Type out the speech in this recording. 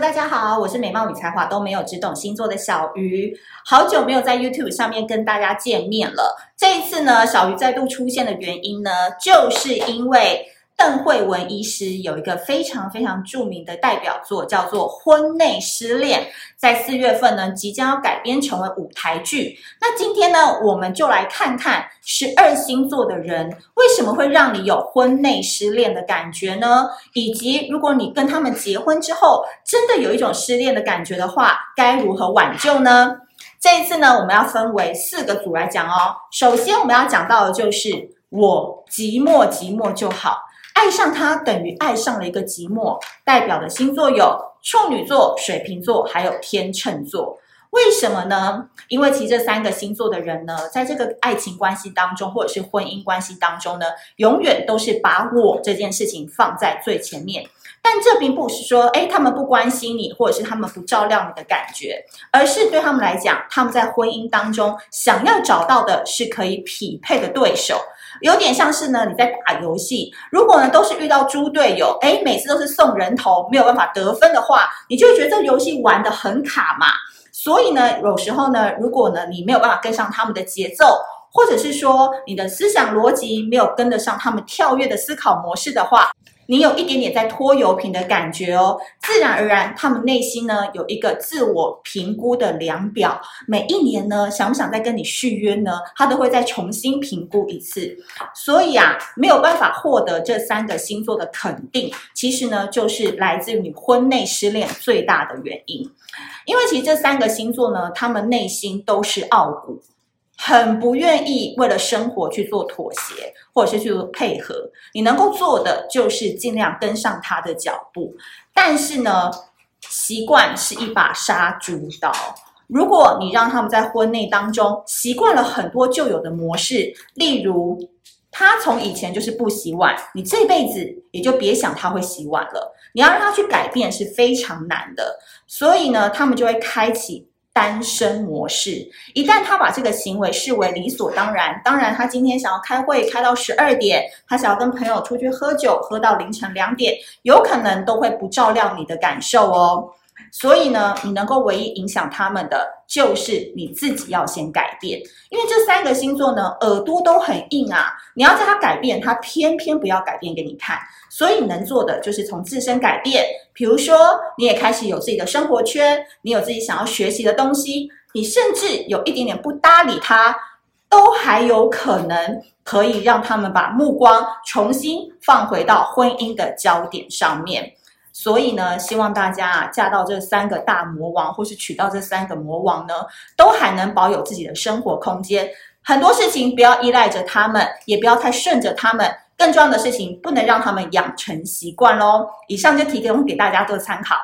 大家好，我是美貌与才华都没有，只懂星座的小鱼。好久没有在 YouTube 上面跟大家见面了。这一次呢，小鱼再度出现的原因呢，就是因为。邓惠文医师有一个非常非常著名的代表作，叫做《婚内失恋》，在四月份呢，即将要改编成为舞台剧。那今天呢，我们就来看看十二星座的人为什么会让你有婚内失恋的感觉呢？以及如果你跟他们结婚之后，真的有一种失恋的感觉的话，该如何挽救呢？这一次呢，我们要分为四个组来讲哦。首先，我们要讲到的就是我寂寞寂寞就好。爱上他等于爱上了一个寂寞，代表的星座有处女座、水瓶座，还有天秤座。为什么呢？因为其实这三个星座的人呢，在这个爱情关系当中，或者是婚姻关系当中呢，永远都是把我这件事情放在最前面。但这并不是说，哎，他们不关心你，或者是他们不照料你的感觉，而是对他们来讲，他们在婚姻当中想要找到的是可以匹配的对手。有点像是呢，你在打游戏，如果呢都是遇到猪队友，诶，每次都是送人头，没有办法得分的话，你就觉得这游戏玩得很卡嘛。所以呢，有时候呢，如果呢你没有办法跟上他们的节奏，或者是说你的思想逻辑没有跟得上他们跳跃的思考模式的话，你有一点点在拖油瓶的感觉哦，自然而然，他们内心呢有一个自我评估的量表，每一年呢想不想再跟你续约呢？他都会再重新评估一次。所以啊，没有办法获得这三个星座的肯定，其实呢就是来自于你婚内失恋最大的原因。因为其实这三个星座呢，他们内心都是傲骨。很不愿意为了生活去做妥协，或者是去配合。你能够做的就是尽量跟上他的脚步。但是呢，习惯是一把杀猪刀。如果你让他们在婚内当中习惯了很多旧有的模式，例如他从以前就是不洗碗，你这辈子也就别想他会洗碗了。你要让他去改变是非常难的。所以呢，他们就会开启。单身模式，一旦他把这个行为视为理所当然，当然他今天想要开会开到十二点，他想要跟朋友出去喝酒喝到凌晨两点，有可能都会不照料你的感受哦。所以呢，你能够唯一影响他们的，就是你自己要先改变。因为这三个星座呢，耳朵都很硬啊，你要叫他改变，他偏偏不要改变给你看。所以能做的就是从自身改变。比如说，你也开始有自己的生活圈，你有自己想要学习的东西，你甚至有一点点不搭理他，都还有可能可以让他们把目光重新放回到婚姻的焦点上面。所以呢，希望大家啊，嫁到这三个大魔王，或是娶到这三个魔王呢，都还能保有自己的生活空间。很多事情不要依赖着他们，也不要太顺着他们。更重要的事情，不能让他们养成习惯喽。以上就提供给大家做参考。